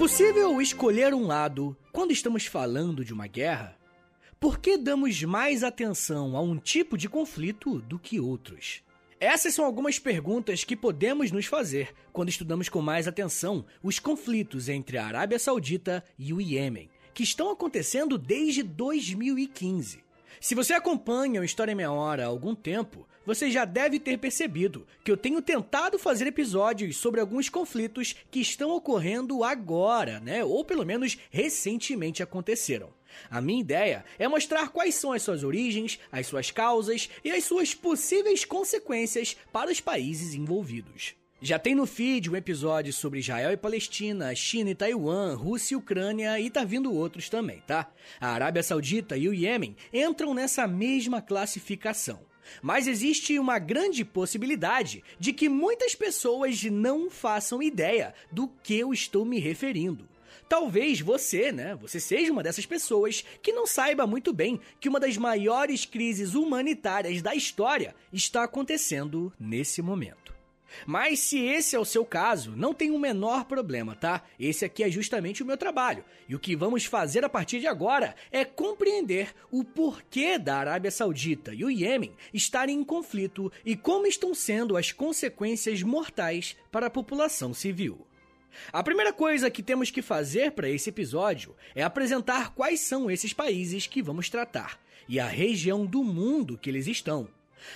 possível escolher um lado quando estamos falando de uma guerra? Por que damos mais atenção a um tipo de conflito do que outros? Essas são algumas perguntas que podemos nos fazer quando estudamos com mais atenção os conflitos entre a Arábia Saudita e o Iêmen, que estão acontecendo desde 2015. Se você acompanha o História em Meia Hora há algum tempo, você já deve ter percebido que eu tenho tentado fazer episódios sobre alguns conflitos que estão ocorrendo agora, né? Ou pelo menos recentemente aconteceram. A minha ideia é mostrar quais são as suas origens, as suas causas e as suas possíveis consequências para os países envolvidos. Já tem no feed um episódio sobre Israel e Palestina, China e Taiwan, Rússia e Ucrânia e tá vindo outros também, tá? A Arábia Saudita e o Iêmen entram nessa mesma classificação. Mas existe uma grande possibilidade de que muitas pessoas não façam ideia do que eu estou me referindo. Talvez você, né, você seja uma dessas pessoas que não saiba muito bem que uma das maiores crises humanitárias da história está acontecendo nesse momento. Mas se esse é o seu caso, não tem o menor problema, tá? Esse aqui é justamente o meu trabalho. E o que vamos fazer a partir de agora é compreender o porquê da Arábia Saudita e o Iêmen estarem em conflito e como estão sendo as consequências mortais para a população civil. A primeira coisa que temos que fazer para esse episódio é apresentar quais são esses países que vamos tratar e a região do mundo que eles estão.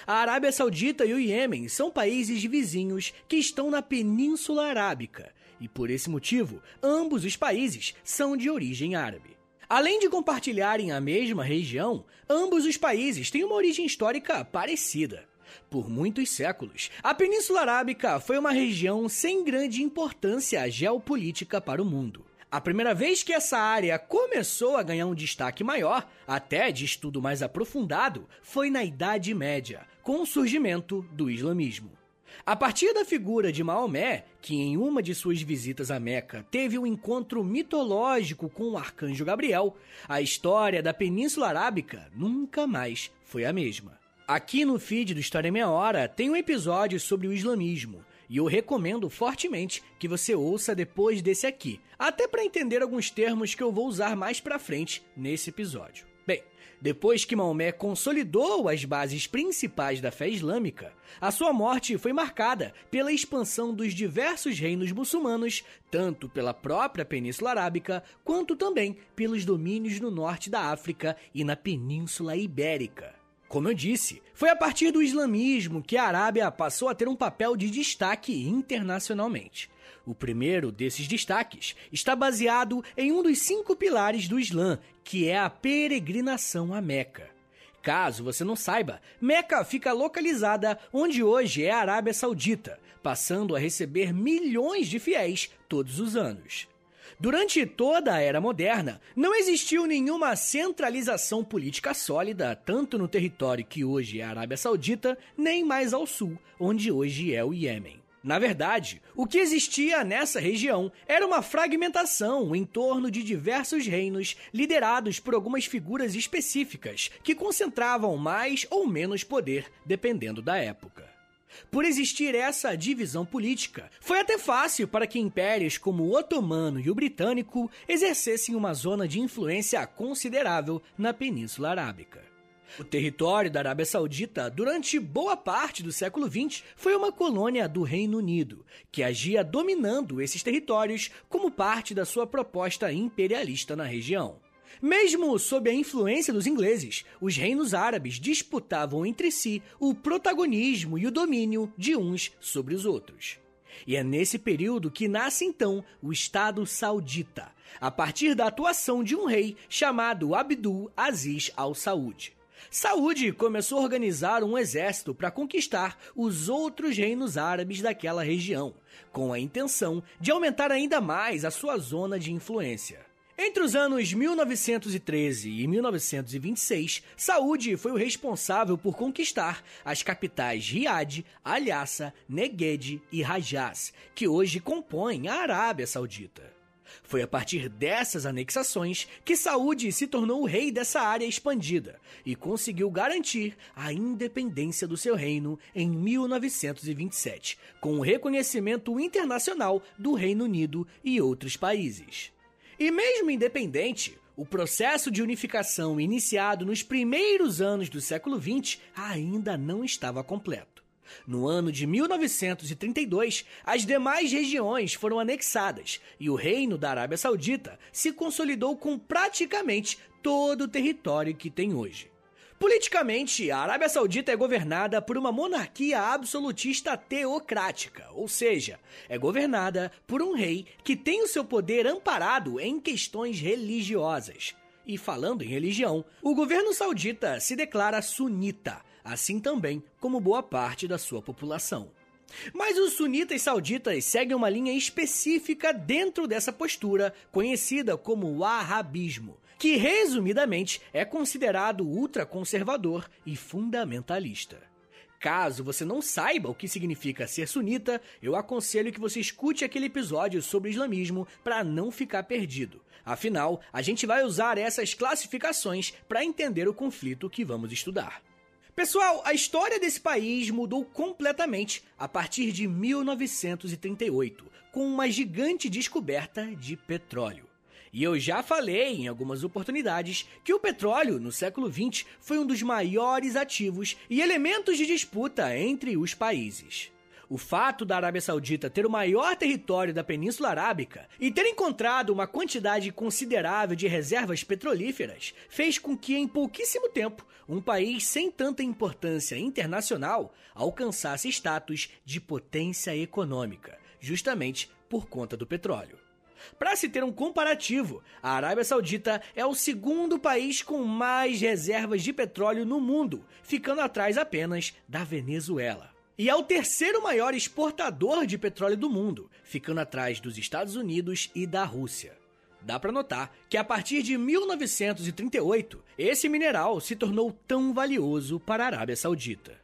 A Arábia Saudita e o Iêmen são países vizinhos que estão na Península Arábica, e por esse motivo, ambos os países são de origem árabe. Além de compartilharem a mesma região, ambos os países têm uma origem histórica parecida. Por muitos séculos, a Península Arábica foi uma região sem grande importância geopolítica para o mundo. A primeira vez que essa área começou a ganhar um destaque maior, até de estudo mais aprofundado, foi na Idade Média, com o surgimento do islamismo. A partir da figura de Maomé, que em uma de suas visitas a Meca teve um encontro mitológico com o arcanjo Gabriel, a história da Península Arábica nunca mais foi a mesma. Aqui no feed do História Meia Hora tem um episódio sobre o islamismo, e eu recomendo fortemente que você ouça depois desse aqui, até para entender alguns termos que eu vou usar mais para frente nesse episódio. Bem, depois que Maomé consolidou as bases principais da fé islâmica, a sua morte foi marcada pela expansão dos diversos reinos muçulmanos, tanto pela própria Península Arábica, quanto também pelos domínios no norte da África e na Península Ibérica. Como eu disse, foi a partir do islamismo que a Arábia passou a ter um papel de destaque internacionalmente. O primeiro desses destaques está baseado em um dos cinco pilares do Islã, que é a peregrinação a Meca. Caso você não saiba, Meca fica localizada onde hoje é a Arábia Saudita, passando a receber milhões de fiéis todos os anos. Durante toda a era moderna, não existiu nenhuma centralização política sólida, tanto no território que hoje é a Arábia Saudita, nem mais ao sul, onde hoje é o Iêmen. Na verdade, o que existia nessa região era uma fragmentação em torno de diversos reinos liderados por algumas figuras específicas que concentravam mais ou menos poder dependendo da época. Por existir essa divisão política, foi até fácil para que impérios como o otomano e o britânico exercessem uma zona de influência considerável na Península Arábica. O território da Arábia Saudita, durante boa parte do século XX, foi uma colônia do Reino Unido, que agia dominando esses territórios como parte da sua proposta imperialista na região. Mesmo sob a influência dos ingleses, os reinos árabes disputavam entre si o protagonismo e o domínio de uns sobre os outros. E é nesse período que nasce então o Estado Saudita, a partir da atuação de um rei chamado Abdul Aziz al-Saud. Saúde começou a organizar um exército para conquistar os outros reinos árabes daquela região, com a intenção de aumentar ainda mais a sua zona de influência. Entre os anos 1913 e 1926, Saúde foi o responsável por conquistar as capitais Riad, Alhassa, Negued e Rajaz, que hoje compõem a Arábia Saudita. Foi a partir dessas anexações que Saúde se tornou o rei dessa área expandida e conseguiu garantir a independência do seu reino em 1927, com o reconhecimento internacional do Reino Unido e outros países. E mesmo independente, o processo de unificação iniciado nos primeiros anos do século XX ainda não estava completo. No ano de 1932, as demais regiões foram anexadas e o Reino da Arábia Saudita se consolidou com praticamente todo o território que tem hoje. Politicamente, a Arábia Saudita é governada por uma monarquia absolutista teocrática, ou seja, é governada por um rei que tem o seu poder amparado em questões religiosas. E falando em religião, o governo saudita se declara sunita, assim também como boa parte da sua população. Mas os sunitas sauditas seguem uma linha específica dentro dessa postura, conhecida como wahhabismo, que resumidamente é considerado ultraconservador e fundamentalista. Caso você não saiba o que significa ser sunita, eu aconselho que você escute aquele episódio sobre islamismo para não ficar perdido. Afinal, a gente vai usar essas classificações para entender o conflito que vamos estudar. Pessoal, a história desse país mudou completamente a partir de 1938, com uma gigante descoberta de petróleo. E eu já falei em algumas oportunidades que o petróleo, no século XX, foi um dos maiores ativos e elementos de disputa entre os países. O fato da Arábia Saudita ter o maior território da Península Arábica e ter encontrado uma quantidade considerável de reservas petrolíferas fez com que, em pouquíssimo tempo, um país sem tanta importância internacional alcançasse status de potência econômica, justamente por conta do petróleo. Para se ter um comparativo, a Arábia Saudita é o segundo país com mais reservas de petróleo no mundo, ficando atrás apenas da Venezuela. E é o terceiro maior exportador de petróleo do mundo, ficando atrás dos Estados Unidos e da Rússia. Dá para notar que a partir de 1938, esse mineral se tornou tão valioso para a Arábia Saudita.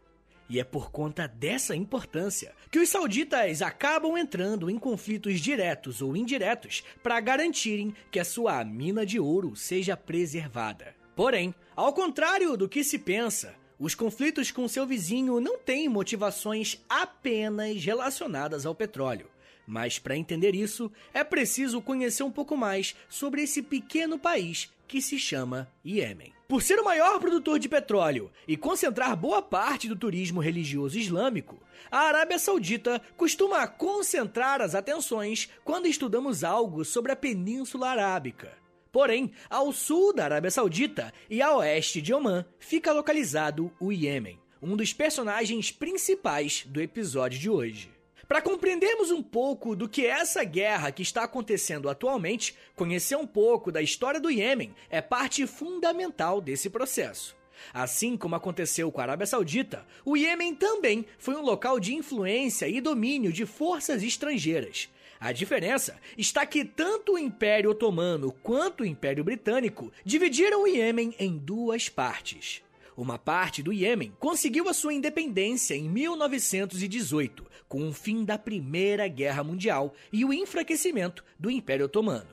E é por conta dessa importância que os sauditas acabam entrando em conflitos diretos ou indiretos para garantirem que a sua mina de ouro seja preservada. Porém, ao contrário do que se pensa, os conflitos com seu vizinho não têm motivações apenas relacionadas ao petróleo. Mas para entender isso, é preciso conhecer um pouco mais sobre esse pequeno país que se chama Iêmen. Por ser o maior produtor de petróleo e concentrar boa parte do turismo religioso islâmico, a Arábia Saudita costuma concentrar as atenções quando estudamos algo sobre a Península Arábica. Porém, ao sul da Arábia Saudita e a oeste de Omã fica localizado o Iêmen, um dos personagens principais do episódio de hoje. Para compreendermos um pouco do que é essa guerra que está acontecendo atualmente, conhecer um pouco da história do Iêmen é parte fundamental desse processo. Assim como aconteceu com a Arábia Saudita, o Iêmen também foi um local de influência e domínio de forças estrangeiras. A diferença está que tanto o Império Otomano quanto o Império Britânico dividiram o Iêmen em duas partes. Uma parte do Iêmen conseguiu a sua independência em 1918, com o fim da Primeira Guerra Mundial e o enfraquecimento do Império Otomano.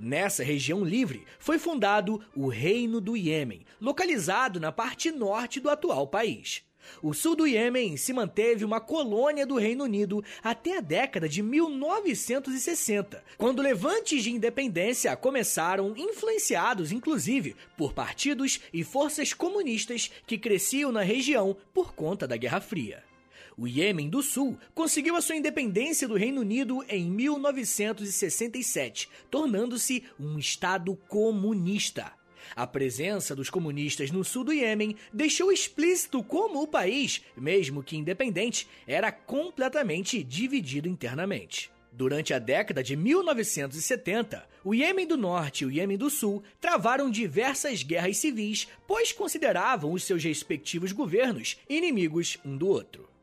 Nessa região livre foi fundado o Reino do Iêmen, localizado na parte norte do atual país. O sul do Iêmen se manteve uma colônia do Reino Unido até a década de 1960, quando levantes de independência começaram, influenciados inclusive por partidos e forças comunistas que cresciam na região por conta da Guerra Fria. O Iêmen do Sul conseguiu a sua independência do Reino Unido em 1967, tornando-se um estado comunista. A presença dos comunistas no sul do Iêmen deixou explícito como o país, mesmo que independente, era completamente dividido internamente. Durante a década de 1970, o Iêmen do Norte e o Iêmen do Sul travaram diversas guerras civis, pois consideravam os seus respectivos governos inimigos um do outro.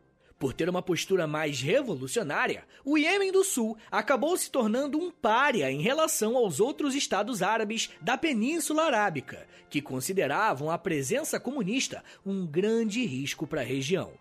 Por ter uma postura mais revolucionária, o Iêmen do Sul acabou se tornando um pária em relação aos outros estados árabes da Península Arábica, que consideravam a presença comunista um grande risco para a região.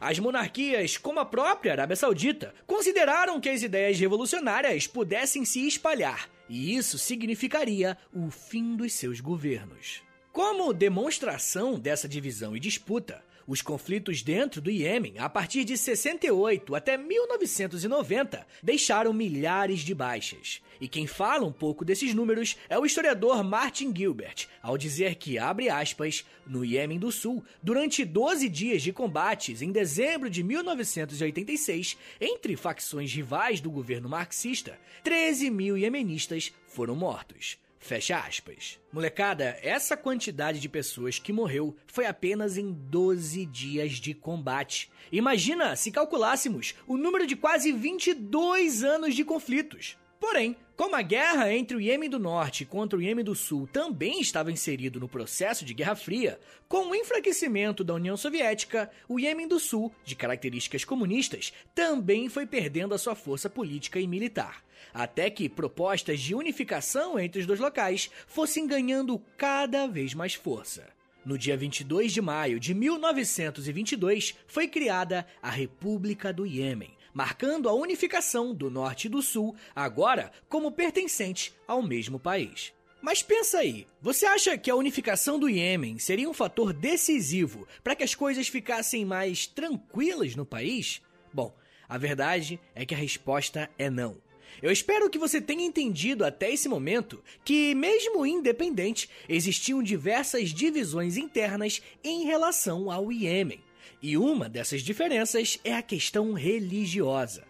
As monarquias, como a própria Arábia Saudita, consideraram que as ideias revolucionárias pudessem se espalhar, e isso significaria o fim dos seus governos. Como demonstração dessa divisão e disputa, os conflitos dentro do Iêmen, a partir de 68 até 1990, deixaram milhares de baixas. E quem fala um pouco desses números é o historiador Martin Gilbert, ao dizer que, abre aspas, no Iêmen do Sul, durante 12 dias de combates em dezembro de 1986, entre facções rivais do governo marxista, 13 mil iemenistas foram mortos. Fecha aspas. Molecada, essa quantidade de pessoas que morreu foi apenas em 12 dias de combate. Imagina se calculássemos o número de quase 22 anos de conflitos. Porém, como a guerra entre o Iêmen do Norte contra o Iêmen do Sul também estava inserido no processo de Guerra Fria, com o enfraquecimento da União Soviética, o Iêmen do Sul, de características comunistas, também foi perdendo a sua força política e militar, até que propostas de unificação entre os dois locais fossem ganhando cada vez mais força. No dia 22 de maio de 1922, foi criada a República do Iêmen, marcando a unificação do norte e do sul, agora como pertencentes ao mesmo país. Mas pensa aí, você acha que a unificação do Iêmen seria um fator decisivo para que as coisas ficassem mais tranquilas no país? Bom, a verdade é que a resposta é não. Eu espero que você tenha entendido até esse momento que, mesmo independente, existiam diversas divisões internas em relação ao Iêmen. E uma dessas diferenças é a questão religiosa.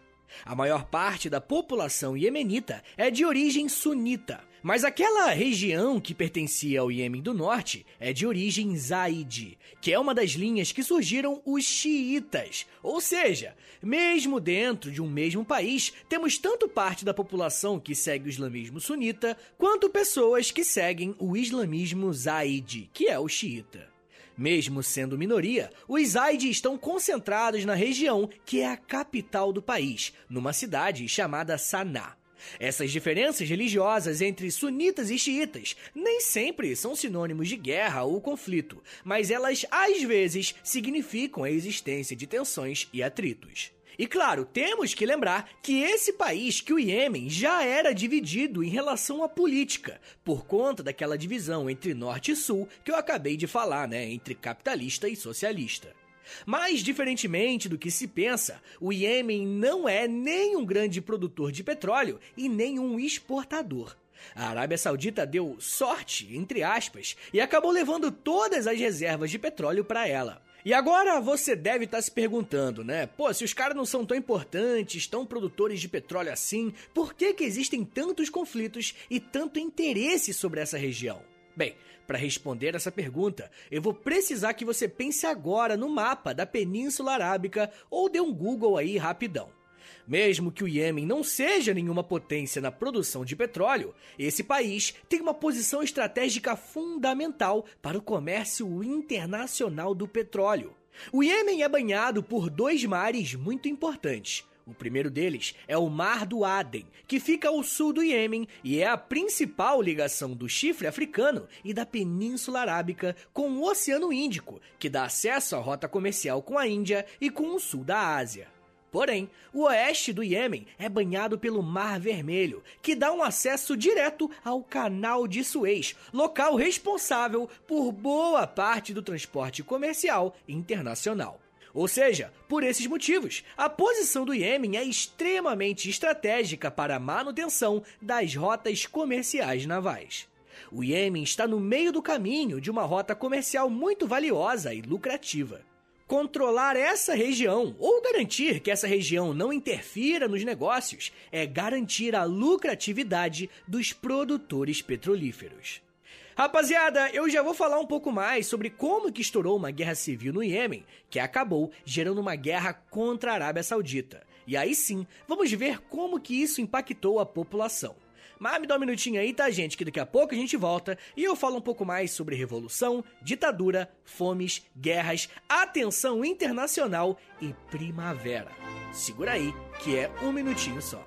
A maior parte da população iemenita é de origem sunita, mas aquela região que pertencia ao Iêmen do Norte é de origem zaidi, que é uma das linhas que surgiram os xiitas. Ou seja, mesmo dentro de um mesmo país, temos tanto parte da população que segue o islamismo sunita, quanto pessoas que seguem o islamismo zaidi, que é o xiita. Mesmo sendo minoria, os Zaidi estão concentrados na região que é a capital do país, numa cidade chamada Sanaa. Essas diferenças religiosas entre sunitas e xiitas nem sempre são sinônimos de guerra ou conflito, mas elas às vezes significam a existência de tensões e atritos. E claro, temos que lembrar que esse país, que o Iêmen, já era dividido em relação à política, por conta daquela divisão entre norte e sul que eu acabei de falar, né, entre capitalista e socialista. Mas, diferentemente do que se pensa, o Iêmen não é nem um grande produtor de petróleo e nem um exportador. A Arábia Saudita deu sorte, entre aspas, e acabou levando todas as reservas de petróleo para ela. E agora você deve estar tá se perguntando, né? Pô, se os caras não são tão importantes, tão produtores de petróleo assim, por que, que existem tantos conflitos e tanto interesse sobre essa região? Bem, para responder essa pergunta, eu vou precisar que você pense agora no mapa da Península Arábica ou dê um Google aí rapidão. Mesmo que o Iêmen não seja nenhuma potência na produção de petróleo, esse país tem uma posição estratégica fundamental para o comércio internacional do petróleo. O Iêmen é banhado por dois mares muito importantes. O primeiro deles é o Mar do Aden, que fica ao sul do Iêmen e é a principal ligação do chifre africano e da Península Arábica com o Oceano Índico, que dá acesso à rota comercial com a Índia e com o sul da Ásia. Porém, o oeste do Iêmen é banhado pelo Mar Vermelho, que dá um acesso direto ao Canal de Suez, local responsável por boa parte do transporte comercial internacional. Ou seja, por esses motivos, a posição do Iêmen é extremamente estratégica para a manutenção das rotas comerciais navais. O Iêmen está no meio do caminho de uma rota comercial muito valiosa e lucrativa. Controlar essa região ou garantir que essa região não interfira nos negócios é garantir a lucratividade dos produtores petrolíferos. Rapaziada, eu já vou falar um pouco mais sobre como que estourou uma guerra civil no Iêmen, que acabou gerando uma guerra contra a Arábia Saudita. E aí sim, vamos ver como que isso impactou a população. Mas me dá um minutinho aí, tá, gente? Que daqui a pouco a gente volta e eu falo um pouco mais sobre revolução, ditadura, fomes, guerras, atenção internacional e primavera. Segura aí, que é um minutinho só.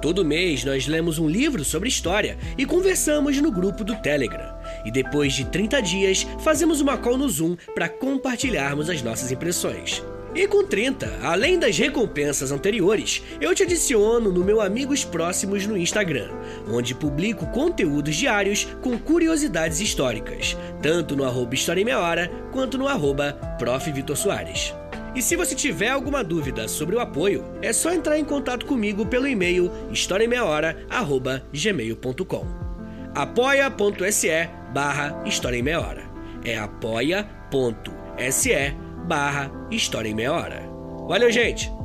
Todo mês nós lemos um livro sobre história e conversamos no grupo do Telegram. E depois de 30 dias, fazemos uma call no Zoom para compartilharmos as nossas impressões. E com 30, além das recompensas anteriores, eu te adiciono no meu Amigos Próximos no Instagram, onde publico conteúdos diários com curiosidades históricas, tanto no arroba História em Meia Hora, quanto no arroba Prof. Vitor Soares. E se você tiver alguma dúvida sobre o apoio, é só entrar em contato comigo pelo e-mail historiaemmeiahora.gmail.com apoia.se barra História em Meia Hora. É apoia.se barra História em Meia Hora. Valeu, gente!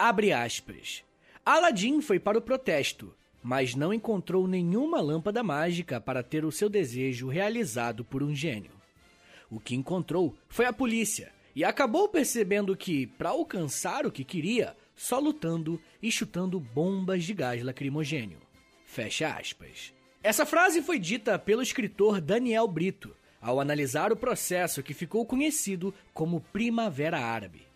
Abre aspas. Aladim foi para o protesto, mas não encontrou nenhuma lâmpada mágica para ter o seu desejo realizado por um gênio. O que encontrou foi a polícia e acabou percebendo que, para alcançar o que queria, só lutando e chutando bombas de gás lacrimogênio. Fecha aspas. Essa frase foi dita pelo escritor Daniel Brito ao analisar o processo que ficou conhecido como Primavera Árabe.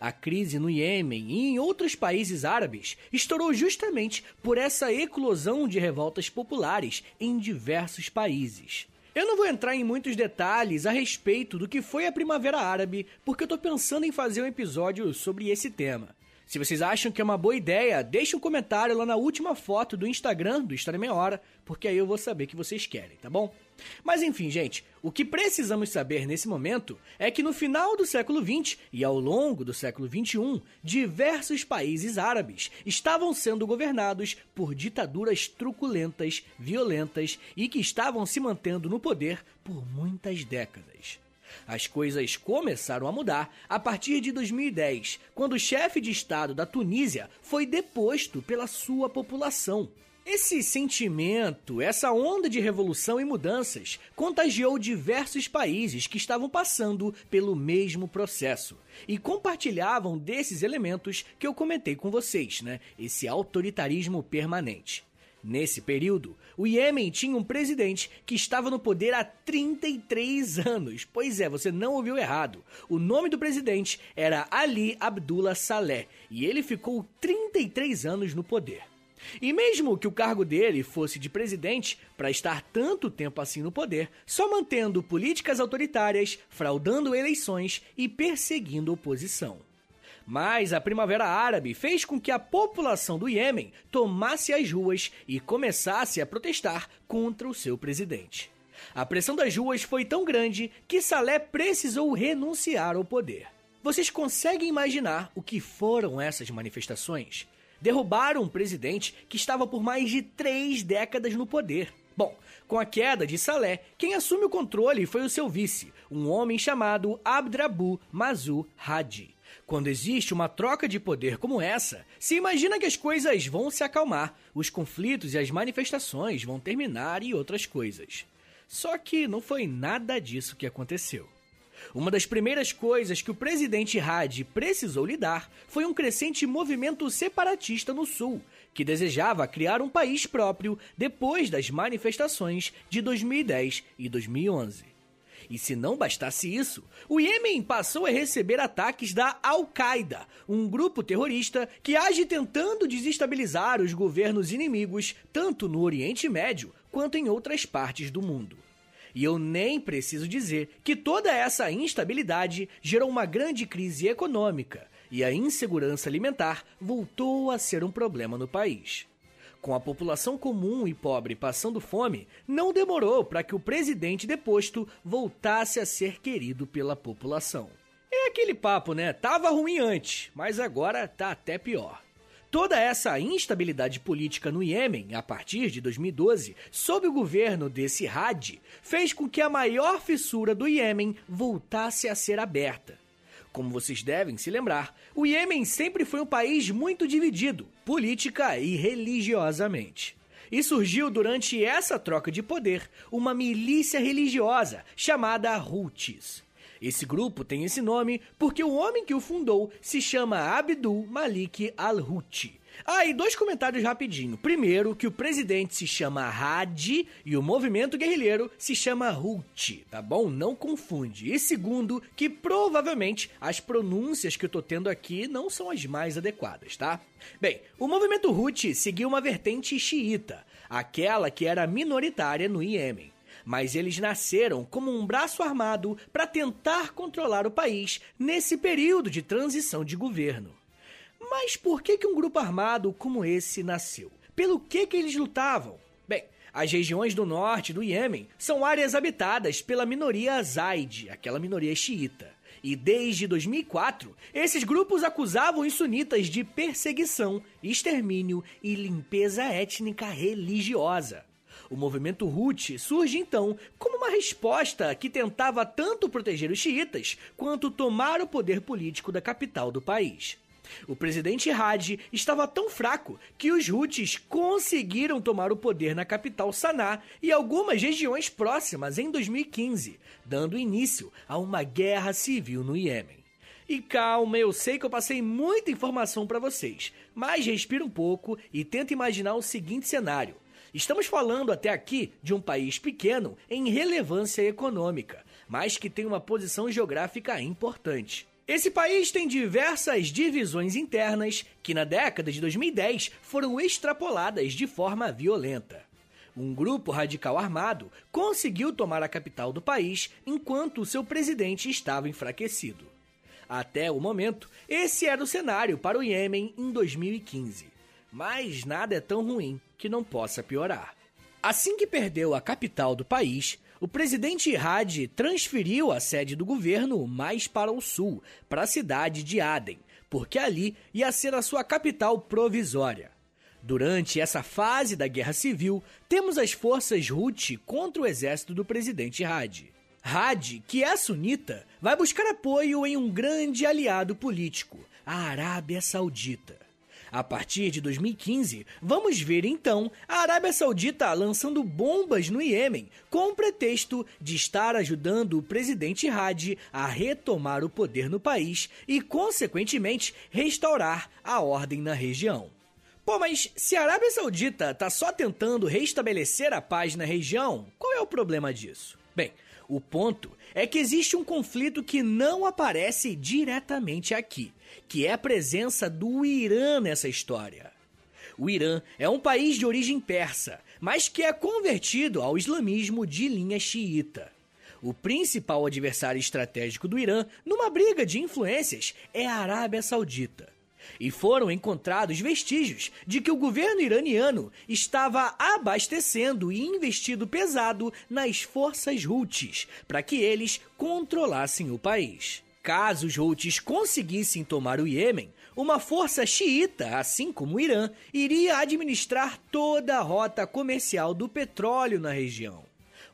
A crise no Iêmen e em outros países árabes estourou justamente por essa eclosão de revoltas populares em diversos países. Eu não vou entrar em muitos detalhes a respeito do que foi a Primavera Árabe, porque eu tô pensando em fazer um episódio sobre esse tema. Se vocês acham que é uma boa ideia, deixe um comentário lá na última foto do Instagram do História Meia Hora, porque aí eu vou saber que vocês querem, tá bom? Mas enfim, gente, o que precisamos saber nesse momento é que no final do século XX e ao longo do século XXI, diversos países árabes estavam sendo governados por ditaduras truculentas, violentas e que estavam se mantendo no poder por muitas décadas. As coisas começaram a mudar a partir de 2010, quando o chefe de Estado da Tunísia foi deposto pela sua população. Esse sentimento, essa onda de revolução e mudanças, contagiou diversos países que estavam passando pelo mesmo processo e compartilhavam desses elementos que eu comentei com vocês, né? Esse autoritarismo permanente. Nesse período, o Iêmen tinha um presidente que estava no poder há 33 anos. Pois é, você não ouviu errado. O nome do presidente era Ali Abdullah Saleh e ele ficou 33 anos no poder. E mesmo que o cargo dele fosse de presidente, para estar tanto tempo assim no poder, só mantendo políticas autoritárias, fraudando eleições e perseguindo oposição. Mas a Primavera Árabe fez com que a população do Iêmen tomasse as ruas e começasse a protestar contra o seu presidente. A pressão das ruas foi tão grande que Saleh precisou renunciar ao poder. Vocês conseguem imaginar o que foram essas manifestações? Derrubaram um presidente que estava por mais de três décadas no poder. Bom, com a queda de Saleh, quem assume o controle foi o seu vice, um homem chamado Abdrabu Mazu Hadi. Quando existe uma troca de poder como essa, se imagina que as coisas vão se acalmar, os conflitos e as manifestações vão terminar e outras coisas. Só que não foi nada disso que aconteceu. Uma das primeiras coisas que o presidente Hadi precisou lidar foi um crescente movimento separatista no sul, que desejava criar um país próprio depois das manifestações de 2010 e 2011. E se não bastasse isso, o Iêmen passou a receber ataques da Al-Qaeda, um grupo terrorista que age tentando desestabilizar os governos inimigos tanto no Oriente Médio quanto em outras partes do mundo. E eu nem preciso dizer que toda essa instabilidade gerou uma grande crise econômica e a insegurança alimentar voltou a ser um problema no país. Com a população comum e pobre passando fome, não demorou para que o presidente deposto voltasse a ser querido pela população. É aquele papo, né? Tava ruim antes, mas agora tá até pior. Toda essa instabilidade política no Iêmen, a partir de 2012, sob o governo desse Hadi, fez com que a maior fissura do Iêmen voltasse a ser aberta. Como vocês devem se lembrar, o Iêmen sempre foi um país muito dividido, política e religiosamente. E surgiu durante essa troca de poder uma milícia religiosa chamada Houthis. Esse grupo tem esse nome porque o homem que o fundou se chama Abdul Malik al-Houthi, ah, e dois comentários rapidinho. Primeiro, que o presidente se chama Hadi e o movimento guerrilheiro se chama Houthi, tá bom? Não confunde. E segundo, que provavelmente as pronúncias que eu tô tendo aqui não são as mais adequadas, tá? Bem, o movimento Houthi seguiu uma vertente xiita, aquela que era minoritária no Iêmen mas eles nasceram como um braço armado para tentar controlar o país nesse período de transição de governo. Mas por que, que um grupo armado como esse nasceu? Pelo que, que eles lutavam? Bem, as regiões do norte do Iêmen são áreas habitadas pela minoria Azaide, aquela minoria xiita. E desde 2004, esses grupos acusavam os sunitas de perseguição, extermínio e limpeza étnica religiosa. O movimento Houthi surge então como uma resposta que tentava tanto proteger os xiitas quanto tomar o poder político da capital do país. O presidente Hadi estava tão fraco que os Houthis conseguiram tomar o poder na capital Sanaa e algumas regiões próximas em 2015, dando início a uma guerra civil no Iêmen. E calma, eu sei que eu passei muita informação para vocês, mas respira um pouco e tenta imaginar o seguinte cenário. Estamos falando até aqui de um país pequeno em relevância econômica, mas que tem uma posição geográfica importante. Esse país tem diversas divisões internas que na década de 2010 foram extrapoladas de forma violenta. Um grupo radical armado conseguiu tomar a capital do país enquanto seu presidente estava enfraquecido. Até o momento, esse era o cenário para o Iêmen em 2015. Mas nada é tão ruim que não possa piorar. Assim que perdeu a capital do país, o presidente Hadi transferiu a sede do governo mais para o sul, para a cidade de Aden, porque ali ia ser a sua capital provisória. Durante essa fase da guerra civil, temos as forças Houthi contra o exército do presidente Hadi. Hadi, que é sunita, vai buscar apoio em um grande aliado político, a Arábia Saudita. A partir de 2015, vamos ver então a Arábia Saudita lançando bombas no Iêmen com o pretexto de estar ajudando o presidente Hadi a retomar o poder no país e, consequentemente, restaurar a ordem na região. Pô, mas se a Arábia Saudita está só tentando restabelecer a paz na região, qual é o problema disso? Bem, o ponto é que existe um conflito que não aparece diretamente aqui, que é a presença do Irã nessa história. O Irã é um país de origem persa, mas que é convertido ao islamismo de linha xiita. O principal adversário estratégico do Irã numa briga de influências é a Arábia Saudita e foram encontrados vestígios de que o governo iraniano estava abastecendo e investido pesado nas forças Houthis para que eles controlassem o país. Caso os Houthis conseguissem tomar o Iêmen, uma força xiita, assim como o Irã, iria administrar toda a rota comercial do petróleo na região.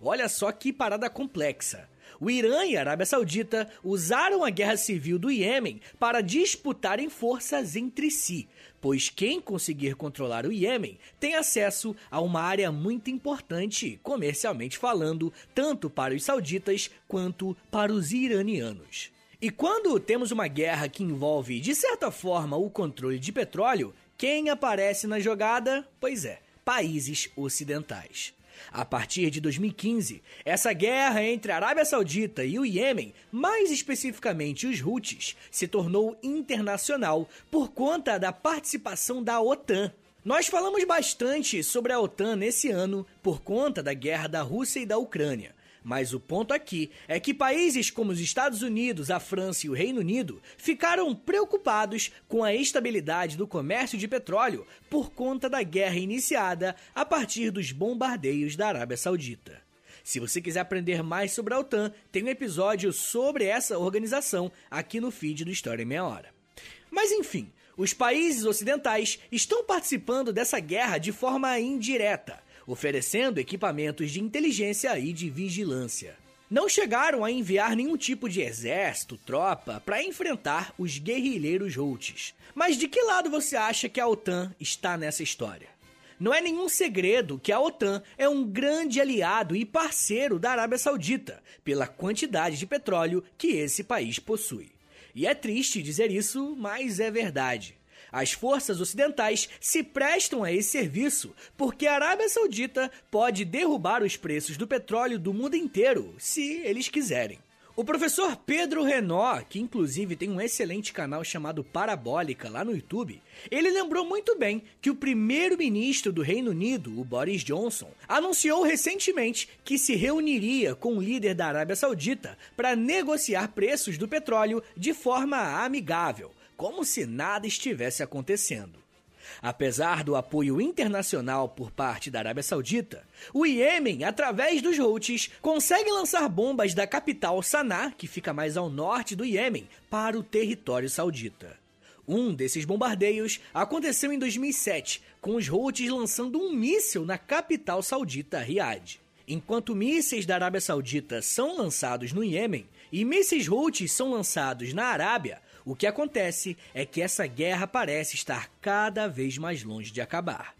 Olha só que parada complexa. O Irã e a Arábia Saudita usaram a guerra civil do Iêmen para disputarem forças entre si, pois quem conseguir controlar o Iêmen tem acesso a uma área muito importante, comercialmente falando, tanto para os sauditas quanto para os iranianos. E quando temos uma guerra que envolve, de certa forma, o controle de petróleo, quem aparece na jogada? Pois é, países ocidentais. A partir de 2015, essa guerra entre a Arábia Saudita e o Iêmen, mais especificamente os Houthis, se tornou internacional por conta da participação da OTAN. Nós falamos bastante sobre a OTAN nesse ano por conta da guerra da Rússia e da Ucrânia. Mas o ponto aqui é que países como os Estados Unidos, a França e o Reino Unido ficaram preocupados com a estabilidade do comércio de petróleo por conta da guerra iniciada a partir dos bombardeios da Arábia Saudita. Se você quiser aprender mais sobre a OTAN, tem um episódio sobre essa organização aqui no feed do História em Meia Hora. Mas enfim, os países ocidentais estão participando dessa guerra de forma indireta, oferecendo equipamentos de inteligência e de vigilância. Não chegaram a enviar nenhum tipo de exército, tropa, para enfrentar os guerrilheiros Houthis. Mas de que lado você acha que a OTAN está nessa história? Não é nenhum segredo que a OTAN é um grande aliado e parceiro da Arábia Saudita, pela quantidade de petróleo que esse país possui. E é triste dizer isso, mas é verdade. As forças ocidentais se prestam a esse serviço porque a Arábia Saudita pode derrubar os preços do petróleo do mundo inteiro, se eles quiserem. O professor Pedro Renó, que inclusive tem um excelente canal chamado Parabólica lá no YouTube, ele lembrou muito bem que o primeiro-ministro do Reino Unido, o Boris Johnson, anunciou recentemente que se reuniria com o líder da Arábia Saudita para negociar preços do petróleo de forma amigável, como se nada estivesse acontecendo. Apesar do apoio internacional por parte da Arábia Saudita, o Iêmen, através dos Houthis, consegue lançar bombas da capital Sanaa, que fica mais ao norte do Iêmen, para o território saudita. Um desses bombardeios aconteceu em 2007, com os Houthis lançando um míssil na capital saudita, Riad. Enquanto mísseis da Arábia Saudita são lançados no Iêmen e mísseis Houthis são lançados na Arábia, o que acontece é que essa guerra parece estar cada vez mais longe de acabar.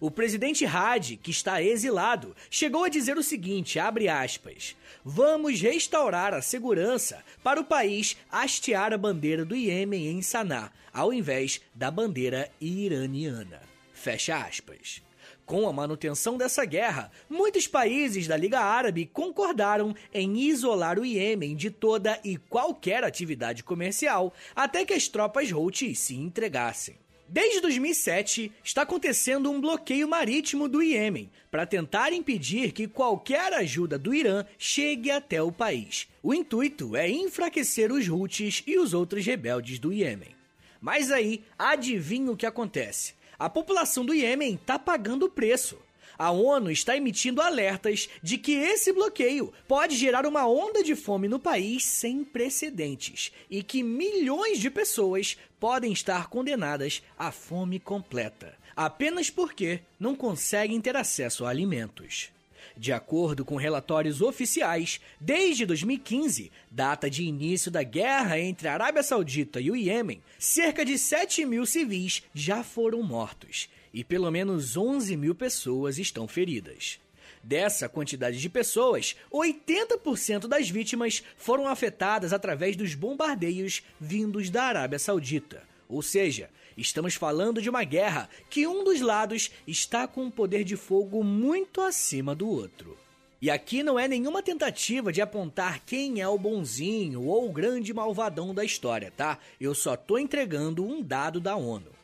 O presidente Hadi, que está exilado, chegou a dizer o seguinte, aspas: "Vamos restaurar a segurança para o país hastear a bandeira do Iêmen em Sanaa, ao invés da bandeira iraniana." Fecha aspas. Com a manutenção dessa guerra, muitos países da Liga Árabe concordaram em isolar o Iêmen de toda e qualquer atividade comercial até que as tropas Houthis se entregassem. Desde 2007, está acontecendo um bloqueio marítimo do Iêmen para tentar impedir que qualquer ajuda do Irã chegue até o país. O intuito é enfraquecer os Houthis e os outros rebeldes do Iêmen. Mas aí, adivinha o que acontece? A população do Iêmen está pagando o preço. A ONU está emitindo alertas de que esse bloqueio pode gerar uma onda de fome no país sem precedentes e que milhões de pessoas podem estar condenadas à fome completa, apenas porque não conseguem ter acesso a alimentos. De acordo com relatórios oficiais, desde 2015, data de início da guerra entre a Arábia Saudita e o Iêmen, cerca de 7 mil civis já foram mortos e pelo menos 11 mil pessoas estão feridas. Dessa quantidade de pessoas, 80% das vítimas foram afetadas através dos bombardeios vindos da Arábia Saudita. Ou seja, Estamos falando de uma guerra que um dos lados está com um poder de fogo muito acima do outro. E aqui não é nenhuma tentativa de apontar quem é o bonzinho ou o grande malvadão da história, tá? Eu só tô entregando um dado da ONU.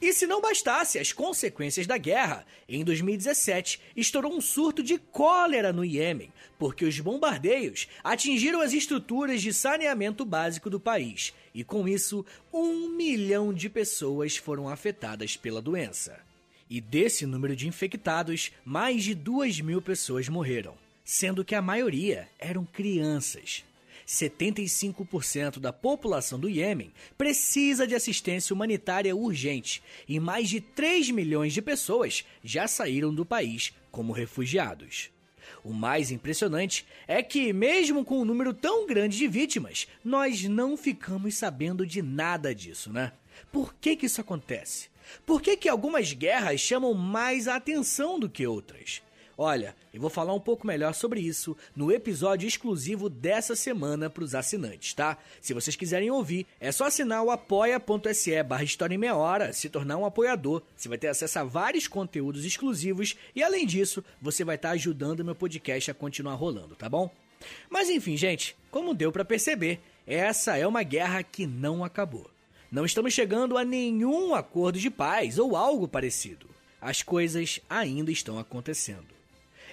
E se não bastasse as consequências da guerra, em 2017 estourou um surto de cólera no Iêmen, porque os bombardeios atingiram as estruturas de saneamento básico do país, e com isso, um milhão de pessoas foram afetadas pela doença. E desse número de infectados, mais de duas mil pessoas morreram, sendo que a maioria eram crianças. 75% da população do Iêmen precisa de assistência humanitária urgente e mais de 3 milhões de pessoas já saíram do país como refugiados. O mais impressionante é que, mesmo com um número tão grande de vítimas, nós não ficamos sabendo de nada disso, né? Por que, que isso acontece? Por que, que algumas guerras chamam mais a atenção do que outras? Olha, eu vou falar um pouco melhor sobre isso no episódio exclusivo dessa semana para os assinantes, tá? Se vocês quiserem ouvir, é só assinar o apoia.se barra História em Meia Hora, se tornar um apoiador. Você vai ter acesso a vários conteúdos exclusivos e, além disso, você vai estar tá ajudando meu podcast a continuar rolando, tá bom? Mas enfim, gente, como deu para perceber, essa é uma guerra que não acabou. Não estamos chegando a nenhum acordo de paz ou algo parecido. As coisas ainda estão acontecendo.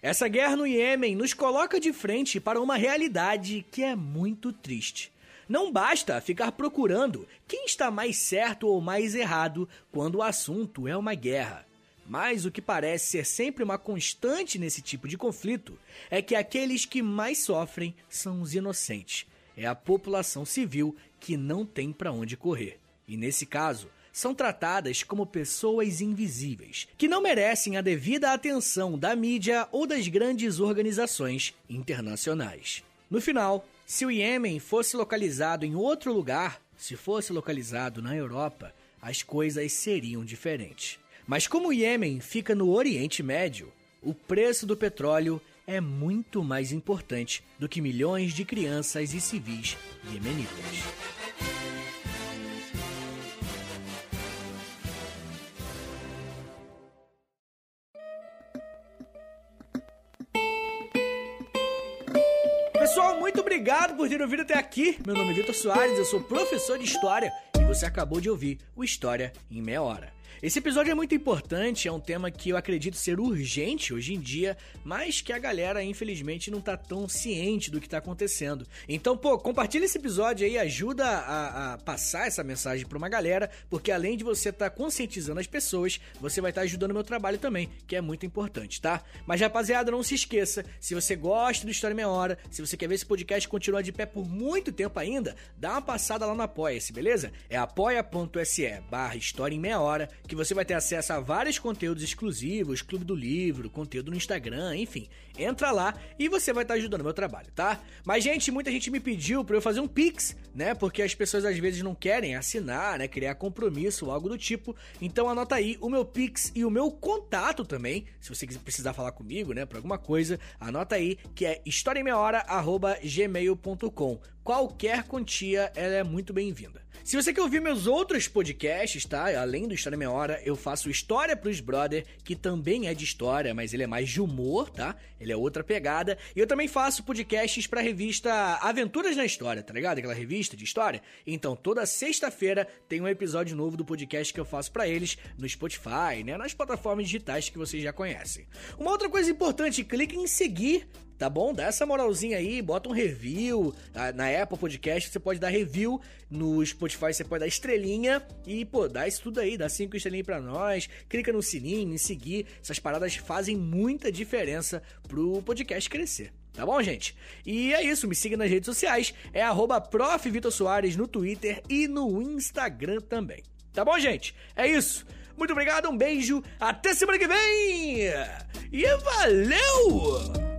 Essa guerra no Iêmen nos coloca de frente para uma realidade que é muito triste. Não basta ficar procurando quem está mais certo ou mais errado quando o assunto é uma guerra. Mas o que parece ser sempre uma constante nesse tipo de conflito é que aqueles que mais sofrem são os inocentes. É a população civil que não tem para onde correr. E nesse caso, são tratadas como pessoas invisíveis, que não merecem a devida atenção da mídia ou das grandes organizações internacionais. No final, se o Iêmen fosse localizado em outro lugar, se fosse localizado na Europa, as coisas seriam diferentes. Mas como o Iêmen fica no Oriente Médio, o preço do petróleo é muito mais importante do que milhões de crianças e civis iemenitas. Muito obrigado por ter ouvido até aqui. Meu nome é Vitor Soares, eu sou professor de História e você acabou de ouvir o História em Meia Hora. Esse episódio é muito importante, é um tema que eu acredito ser urgente hoje em dia, mas que a galera, infelizmente, não tá tão ciente do que tá acontecendo. Então, pô, compartilha esse episódio aí, ajuda a, a passar essa mensagem pra uma galera, porque além de você estar tá conscientizando as pessoas, você vai estar tá ajudando o meu trabalho também, que é muito importante, tá? Mas, rapaziada, não se esqueça, se você gosta do História Meia Hora, se você quer ver esse podcast continuar de pé por muito tempo ainda, dá uma passada lá no Apoia-se, beleza? É apoia.se barra História em Meia Hora, que você vai ter acesso a vários conteúdos exclusivos, Clube do Livro, conteúdo no Instagram, enfim. Entra lá e você vai estar ajudando o meu trabalho, tá? Mas, gente, muita gente me pediu para eu fazer um Pix, né? Porque as pessoas às vezes não querem assinar, né? Criar compromisso algo do tipo. Então anota aí o meu Pix e o meu contato também. Se você precisar falar comigo, né? Por alguma coisa, anota aí que é historiaemmeiahora.gmail.com. Qualquer quantia, ela é muito bem-vinda. Se você quer ouvir meus outros podcasts, tá? Além do História Meia Hora, eu faço História pros Brother, que também é de história, mas ele é mais de humor, tá? Ele é outra pegada. E eu também faço podcasts pra revista Aventuras na História, tá ligado? Aquela revista de história. Então, toda sexta-feira tem um episódio novo do podcast que eu faço para eles no Spotify, né? Nas plataformas digitais que vocês já conhecem. Uma outra coisa importante, clique em seguir tá bom? Dá essa moralzinha aí, bota um review. Ah, na Apple Podcast você pode dar review, no Spotify você pode dar estrelinha e, pô, dá isso tudo aí, dá cinco estrelinhas pra nós, clica no sininho, em seguir. Essas paradas fazem muita diferença pro podcast crescer. Tá bom, gente? E é isso, me siga nas redes sociais, é arroba no Twitter e no Instagram também. Tá bom, gente? É isso. Muito obrigado, um beijo, até semana que vem! E valeu!